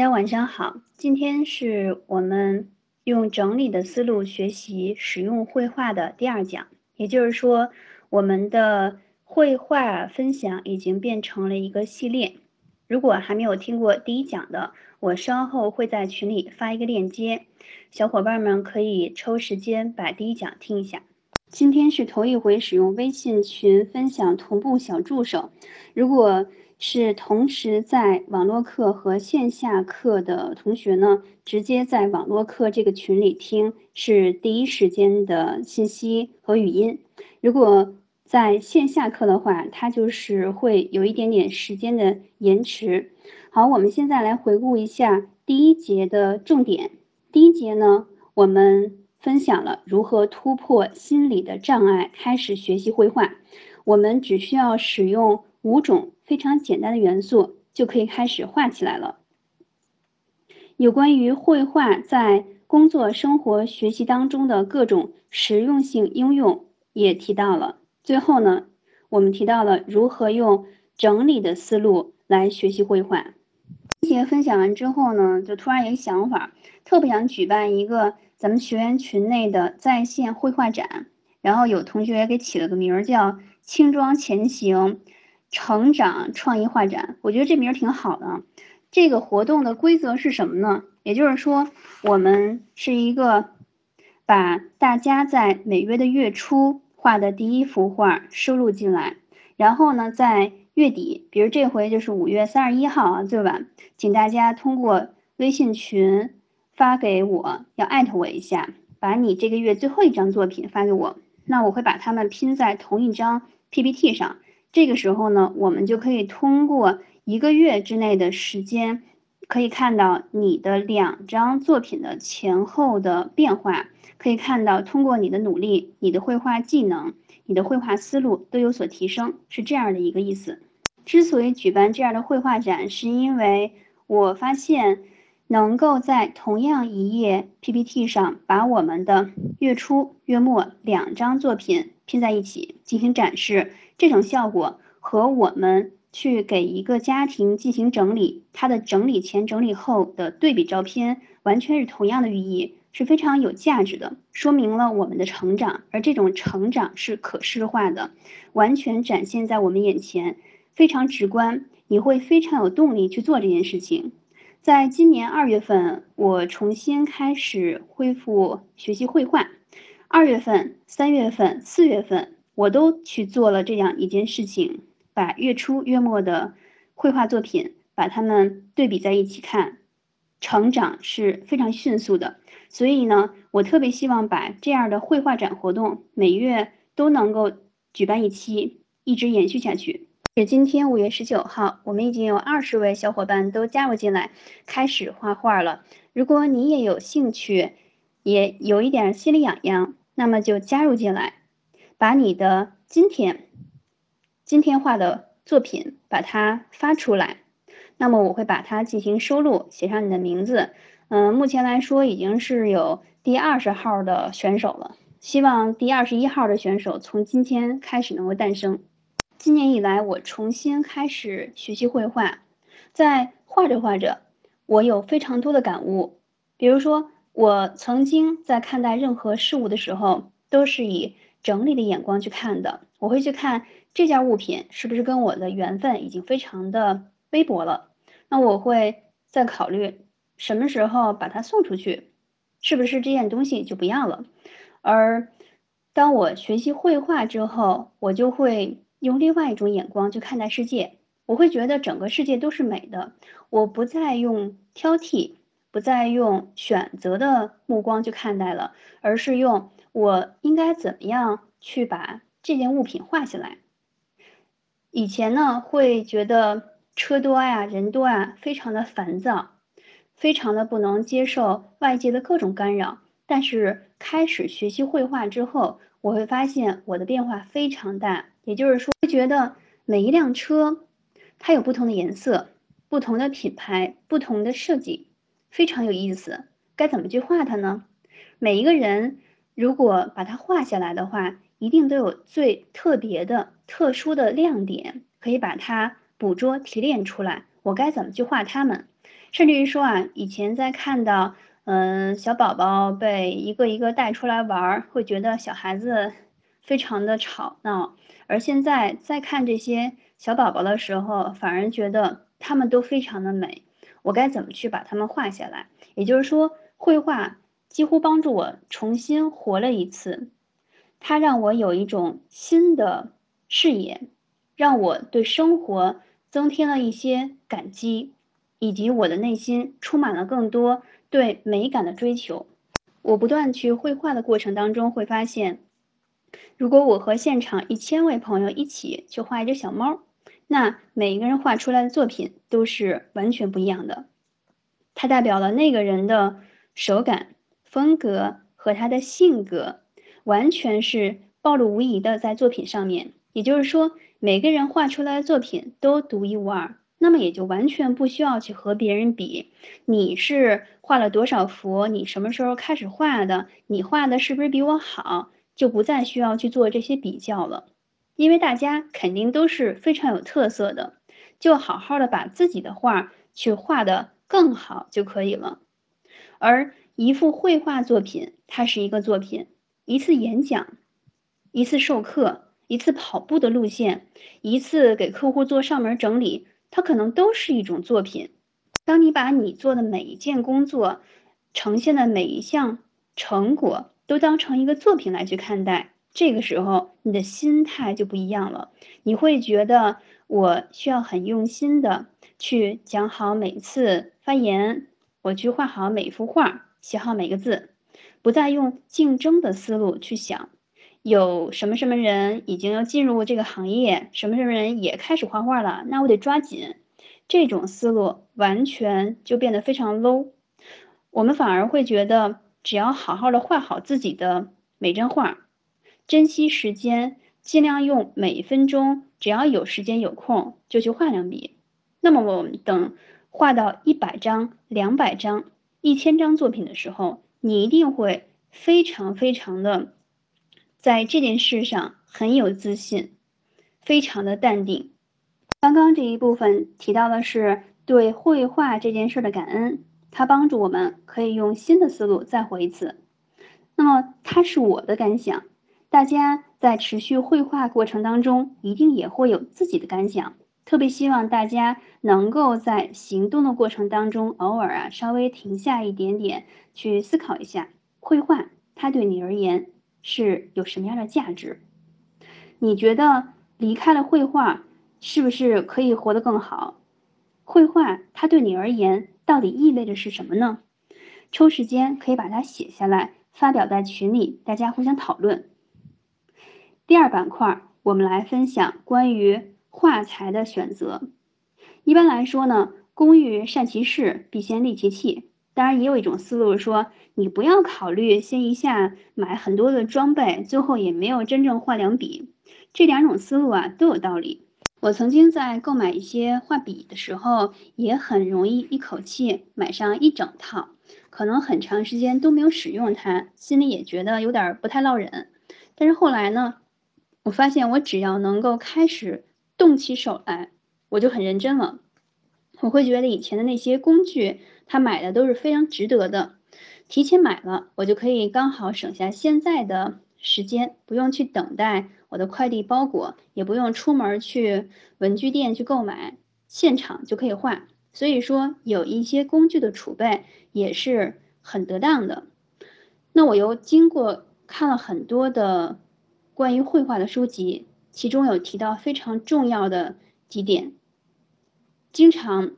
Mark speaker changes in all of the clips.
Speaker 1: 大家晚上好，今天是我们用整理的思路学习使用绘画的第二讲，也就是说，我们的绘画分享已经变成了一个系列。如果还没有听过第一讲的，我稍后会在群里发一个链接，小伙伴们可以抽时间把第一讲听一下。今天是头一回使用微信群分享同步小助手，如果。是同时在网络课和线下课的同学呢，直接在网络课这个群里听，是第一时间的信息和语音。如果在线下课的话，它就是会有一点点时间的延迟。好，我们现在来回顾一下第一节的重点。第一节呢，我们分享了如何突破心理的障碍，开始学习绘画。我们只需要使用五种。非常简单的元素就可以开始画起来了。有关于绘画在工作、生活、学习当中的各种实用性应用也提到了。最后呢，我们提到了如何用整理的思路来学习绘画。这些分享完之后呢，就突然有个想法，特别想举办一个咱们学员群内的在线绘画展。然后有同学给起了个名儿叫“轻装前行”。成长创意画展，我觉得这名儿挺好的。这个活动的规则是什么呢？也就是说，我们是一个把大家在每月的月初画的第一幅画收录进来，然后呢，在月底，比如这回就是五月三十一号啊，最晚，请大家通过微信群发给我，要艾特我一下，把你这个月最后一张作品发给我，那我会把它们拼在同一张 PPT 上。这个时候呢，我们就可以通过一个月之内的时间，可以看到你的两张作品的前后的变化，可以看到通过你的努力，你的绘画技能、你的绘画思路都有所提升，是这样的一个意思。之所以举办这样的绘画展，是因为我发现能够在同样一页 PPT 上把我们的月初、月末两张作品拼在一起进行展示。这种效果和我们去给一个家庭进行整理，它的整理前、整理后的对比照片，完全是同样的寓意，是非常有价值的，说明了我们的成长，而这种成长是可视化的，完全展现在我们眼前，非常直观，你会非常有动力去做这件事情。在今年二月份，我重新开始恢复学习绘画，二月份、三月份、四月份。我都去做了这样一件事情，把月初、月末的绘画作品，把它们对比在一起看，成长是非常迅速的。所以呢，我特别希望把这样的绘画展活动每月都能够举办一期，一直延续下去。也今天五月十九号，我们已经有二十位小伙伴都加入进来，开始画画了。如果你也有兴趣，也有一点心里痒痒，那么就加入进来。把你的今天今天画的作品把它发出来，那么我会把它进行收录，写上你的名字。嗯，目前来说已经是有第二十号的选手了，希望第二十一号的选手从今天开始能够诞生。今年以来，我重新开始学习绘画，在画着画着，我有非常多的感悟。比如说，我曾经在看待任何事物的时候，都是以整理的眼光去看的，我会去看这件物品是不是跟我的缘分已经非常的微薄了，那我会再考虑什么时候把它送出去，是不是这件东西就不要了。而当我学习绘画之后，我就会用另外一种眼光去看待世界，我会觉得整个世界都是美的，我不再用挑剔，不再用选择的目光去看待了，而是用。我应该怎么样去把这件物品画下来？以前呢，会觉得车多呀、人多呀，非常的烦躁，非常的不能接受外界的各种干扰。但是开始学习绘画之后，我会发现我的变化非常大。也就是说，觉得每一辆车它有不同的颜色、不同的品牌、不同的设计，非常有意思。该怎么去画它呢？每一个人。如果把它画下来的话，一定都有最特别的、特殊的亮点，可以把它捕捉、提炼出来。我该怎么去画它们？甚至于说啊，以前在看到，嗯，小宝宝被一个一个带出来玩儿，会觉得小孩子非常的吵闹，而现在在看这些小宝宝的时候，反而觉得他们都非常的美。我该怎么去把他们画下来？也就是说，绘画几乎帮助我重新活了一次，它让我有一种新的视野，让我对生活增添了一些感激。以及我的内心充满了更多对美感的追求。我不断去绘画的过程当中，会发现，如果我和现场一千位朋友一起去画一只小猫，那每一个人画出来的作品都是完全不一样的。它代表了那个人的手感、风格和他的性格，完全是暴露无遗的在作品上面。也就是说，每个人画出来的作品都独一无二。那么也就完全不需要去和别人比，你是画了多少幅？你什么时候开始画的？你画的是不是比我好？就不再需要去做这些比较了，因为大家肯定都是非常有特色的，就好好的把自己的画去画的更好就可以了。而一幅绘画作品，它是一个作品，一次演讲，一次授课，一次跑步的路线，一次给客户做上门整理。它可能都是一种作品。当你把你做的每一件工作，呈现的每一项成果都当成一个作品来去看待，这个时候你的心态就不一样了。你会觉得我需要很用心的去讲好每次发言，我去画好每幅画，写好每个字，不再用竞争的思路去想。有什么什么人已经要进入这个行业，什么什么人也开始画画了，那我得抓紧。这种思路完全就变得非常 low。我们反而会觉得，只要好好的画好自己的每张画，珍惜时间，尽量用每一分钟，只要有时间有空就去画两笔。那么我们等画到一百张、两百张、一千张作品的时候，你一定会非常非常的。在这件事上很有自信，非常的淡定。刚刚这一部分提到的是对绘画这件事的感恩，它帮助我们可以用新的思路再活一次。那么它是我的感想，大家在持续绘画过程当中一定也会有自己的感想。特别希望大家能够在行动的过程当中，偶尔啊稍微停下一点点，去思考一下绘画它对你而言。是有什么样的价值？你觉得离开了绘画，是不是可以活得更好？绘画它对你而言到底意味着是什么呢？抽时间可以把它写下来，发表在群里，大家互相讨论。第二板块，我们来分享关于画材的选择。一般来说呢，工欲善其事，必先利其器。当然，也有一种思路说，你不要考虑先一下买很多的装备，最后也没有真正画两笔。这两种思路啊都有道理。我曾经在购买一些画笔的时候，也很容易一口气买上一整套，可能很长时间都没有使用它，心里也觉得有点不太落忍。但是后来呢，我发现我只要能够开始动起手来，我就很认真了。我会觉得以前的那些工具。他买的都是非常值得的，提前买了，我就可以刚好省下现在的时间，不用去等待我的快递包裹，也不用出门去文具店去购买，现场就可以画。所以说，有一些工具的储备也是很得当的。那我又经过看了很多的关于绘画的书籍，其中有提到非常重要的几点，经常。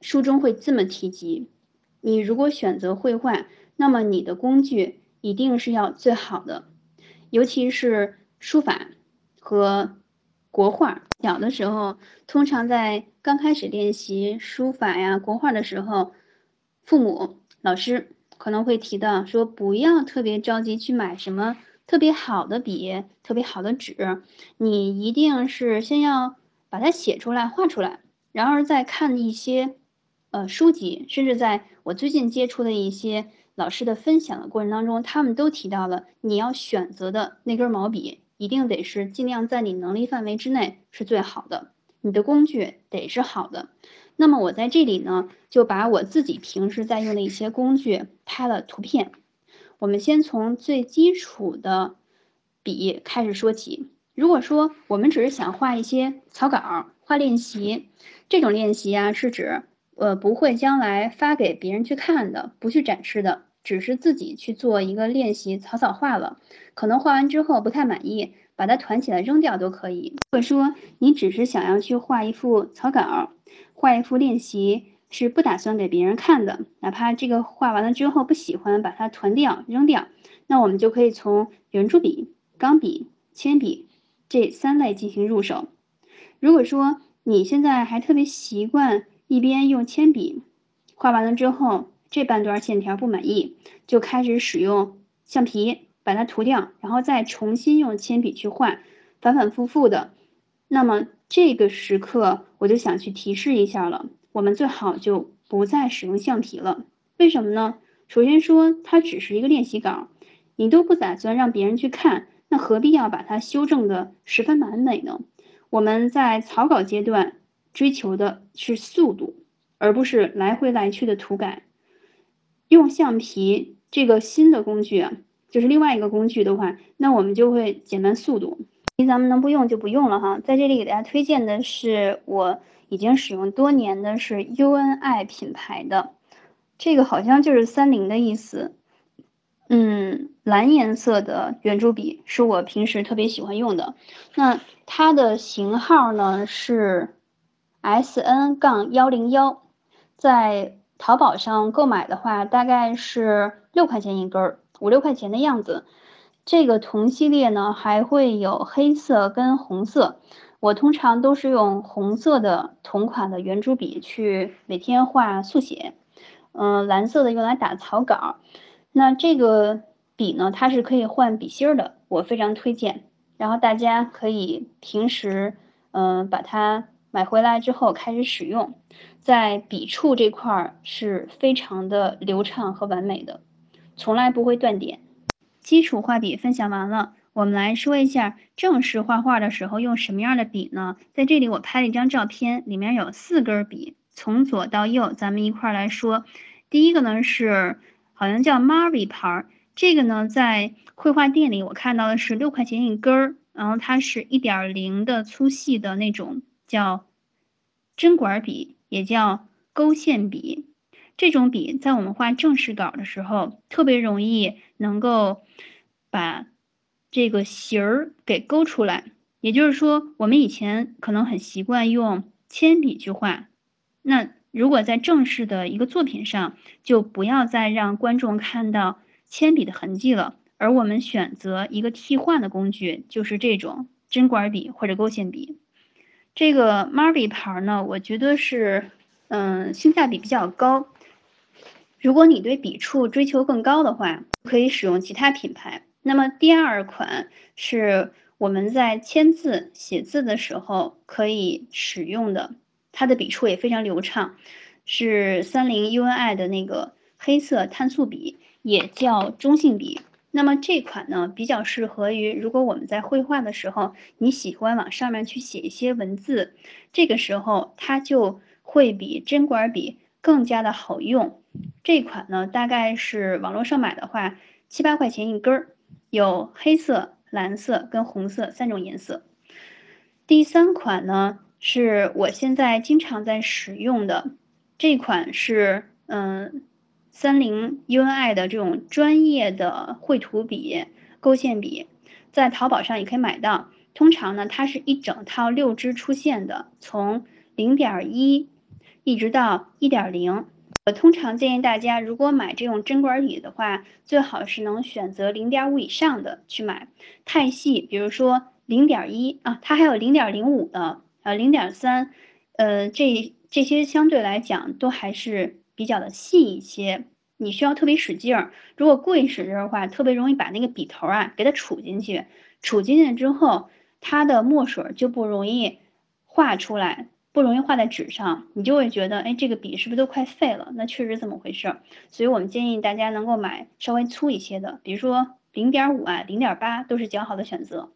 Speaker 1: 书中会这么提及：你如果选择绘画，那么你的工具一定是要最好的，尤其是书法和国画。小的时候，通常在刚开始练习书法呀、国画的时候，父母、老师可能会提到说，不要特别着急去买什么特别好的笔、特别好的纸，你一定是先要把它写出来、画出来，然而再看一些。呃，书籍，甚至在我最近接触的一些老师的分享的过程当中，他们都提到了你要选择的那根毛笔，一定得是尽量在你能力范围之内是最好的，你的工具得是好的，那么我在这里呢，就把我自己平时在用的一些工具拍了图片。我们先从最基础的笔开始说起。如果说我们只是想画一些草稿、画练习，这种练习啊，是指呃不会将来发给别人去看的，不去展示的，只是自己去做一个练习，草草画了，可能画完之后不太满意，把它团起来扔掉都可以。如果说你只是想要去画一幅草稿，画一幅练习，是不打算给别人看的，哪怕这个画完了之后不喜欢，把它团掉扔掉，那我们就可以从圆珠笔、钢笔、铅笔。这三类进行入手。如果说你现在还特别习惯一边用铅笔画完了之后，这半段线条不满意，就开始使用橡皮把它涂掉，然后再重新用铅笔去画，反反复复的。那么这个时刻我就想去提示一下了，我们最好就不再使用橡皮了。为什么呢？首先说它只是一个练习稿，你都不打算让别人去看。那何必要把它修正的十分完美呢？我们在草稿阶段追求的是速度，而不是来回来去的涂改。用橡皮这个新的工具，就是另外一个工具的话，那我们就会减慢速度。咱们能不用就不用了哈。在这里给大家推荐的是我已经使用多年的是 UNI 品牌的，这个好像就是三菱的意思。嗯，蓝颜色的圆珠笔是我平时特别喜欢用的。那它的型号呢是 S N 杠幺零幺，在淘宝上购买的话，大概是六块钱一根儿，五六块钱的样子。这个同系列呢还会有黑色跟红色，我通常都是用红色的同款的圆珠笔去每天画速写，嗯，蓝色的用来打草稿。那这个笔呢，它是可以换笔芯儿的，我非常推荐。然后大家可以平时，嗯，把它买回来之后开始使用，在笔触这块儿是非常的流畅和完美的，从来不会断点。基础画笔分享完了，我们来说一下正式画画的时候用什么样的笔呢？在这里我拍了一张照片，里面有四根笔，从左到右，咱们一块儿来说。第一个呢是。好像叫 Marvi 牌儿，这个呢，在绘画店里我看到的是六块钱一根儿，然后它是一点零的粗细的那种，叫针管笔，也叫勾线笔。这种笔在我们画正式稿的时候，特别容易能够把这个形儿给勾出来。也就是说，我们以前可能很习惯用铅笔去画，那。如果在正式的一个作品上，就不要再让观众看到铅笔的痕迹了，而我们选择一个替换的工具，就是这种针管笔或者勾线笔。这个 Marvi 牌呢，我觉得是，嗯，性价比比较高。如果你对笔触追求更高的话，可以使用其他品牌。那么第二款是我们在签字写字的时候可以使用的。它的笔触也非常流畅，是三菱 UNI 的那个黑色碳素笔，也叫中性笔。那么这款呢，比较适合于如果我们在绘画的时候，你喜欢往上面去写一些文字，这个时候它就会比针管笔更加的好用。这款呢，大概是网络上买的话七八块钱一根儿，有黑色、蓝色跟红色三种颜色。第三款呢。是我现在经常在使用的这款是嗯三菱 UNI 的这种专业的绘图笔勾线笔，在淘宝上也可以买到。通常呢，它是一整套六支出现的，从零点一一直到一点零。我通常建议大家，如果买这种针管笔的话，最好是能选择零点五以上的去买。太细，比如说零点一啊，它还有零点零五的。呃，零点三，呃，这这些相对来讲都还是比较的细一些，你需要特别使劲儿。如果过于使劲儿的话，特别容易把那个笔头啊给它杵进去，杵进去之后，它的墨水就不容易画出来，不容易画在纸上，你就会觉得，哎，这个笔是不是都快废了？那确实这么回事。所以我们建议大家能够买稍微粗一些的，比如说零点五啊、零点八都是较好的选择。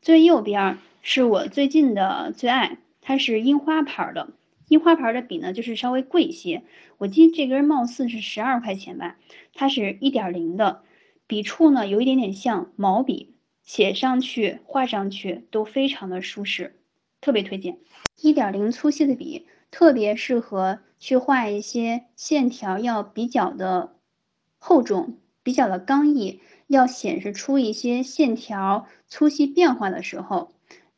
Speaker 1: 最右边。是我最近的最爱，它是樱花牌的，樱花牌的笔呢，就是稍微贵一些。我记得这根貌似是十二块钱吧，它是一点零的，笔触呢有一点点像毛笔，写上去、画上去都非常的舒适，特别推荐。一点零粗细的笔特别适合去画一些线条要比较的厚重、比较的刚毅，要显示出一些线条粗细变化的时候，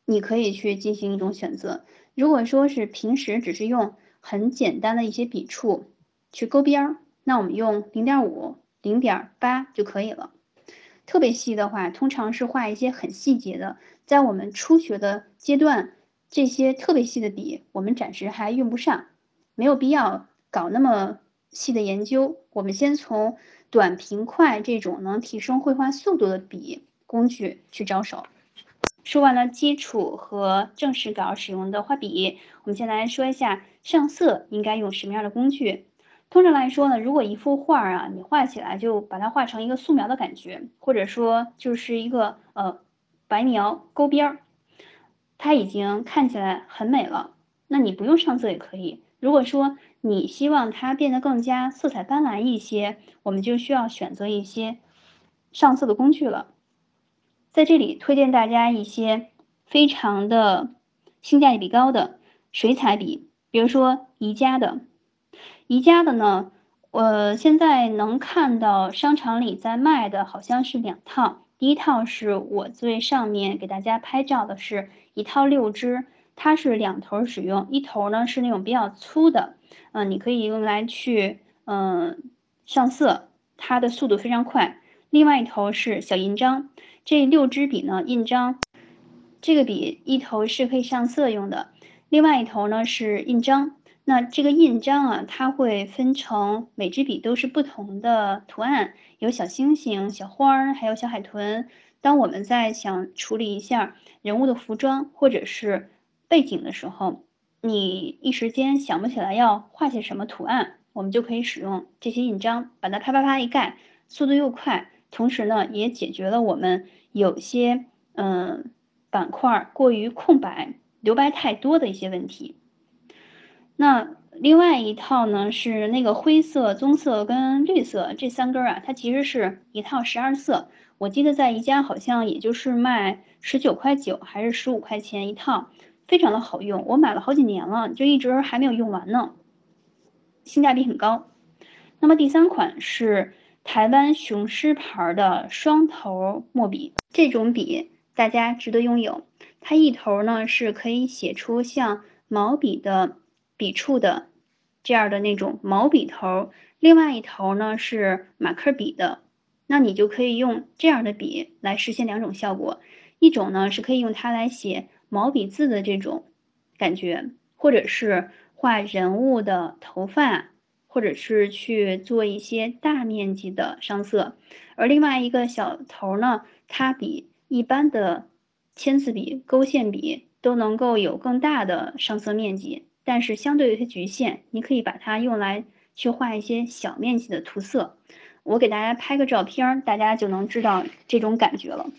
Speaker 1: 你可以去进行一种选择。如果说是平时只是用很简单的一些笔触去勾边儿，那我们用零点五、零点八就可以了。特别细的话，通常是画一些很细节的。在我们初学的阶段，这些特别细的笔我们暂时还用不上，没有必要搞那么细的研究。我们先从短平快这种能提升绘画速度的笔工具去着手。说完了基础和正式稿使用的画笔，我们先来说一下上色应该用什么样的工具。通常来说呢，如果一幅画啊，你画起来就把它画成一个素描的感觉，或者说就是一个呃白描勾边儿，它已经看起来很美了。那你不用上色也可以。如果说你希望它变得更加色彩斑斓一些，我们就需要选择一些上色的工具了。在这里推荐大家一些非常的性价比高的水彩笔，比如说宜家的。宜家的呢，我现在能看到商场里在卖的好像是两套。第一套是我最上面给大家拍照的，是一套六支，它是两头使用，一头呢是那种比较粗的，嗯，你可以用来去嗯上色，它的速度非常快。另外一头是小印章。这六支笔呢，印章，这个笔一头是可以上色用的，另外一头呢是印章。那这个印章啊，它会分成每支笔都是不同的图案，有小星星、小花儿，还有小海豚。当我们在想处理一下人物的服装或者是背景的时候，你一时间想不起来要画些什么图案，我们就可以使用这些印章，把它啪啪啪一盖，速度又快。同时呢，也解决了我们有些嗯板块过于空白、留白太多的一些问题。那另外一套呢是那个灰色、棕色跟绿色这三根啊，它其实是一套十二色。我记得在宜家好像也就是卖十九块九还是十五块钱一套，非常的好用。我买了好几年了，就一直还没有用完呢，性价比很高。那么第三款是。台湾雄狮牌的双头墨笔，这种笔大家值得拥有。它一头呢是可以写出像毛笔的笔触的这样的那种毛笔头，另外一头呢是马克笔的。那你就可以用这样的笔来实现两种效果：一种呢是可以用它来写毛笔字的这种感觉，或者是画人物的头发。或者是去做一些大面积的上色，而另外一个小头呢，它比一般的签字笔、勾线笔都能够有更大的上色面积，但是相对有些局限。你可以把它用来去画一些小面积的涂色。我给大家拍个照片，大家就能知道这种感觉了。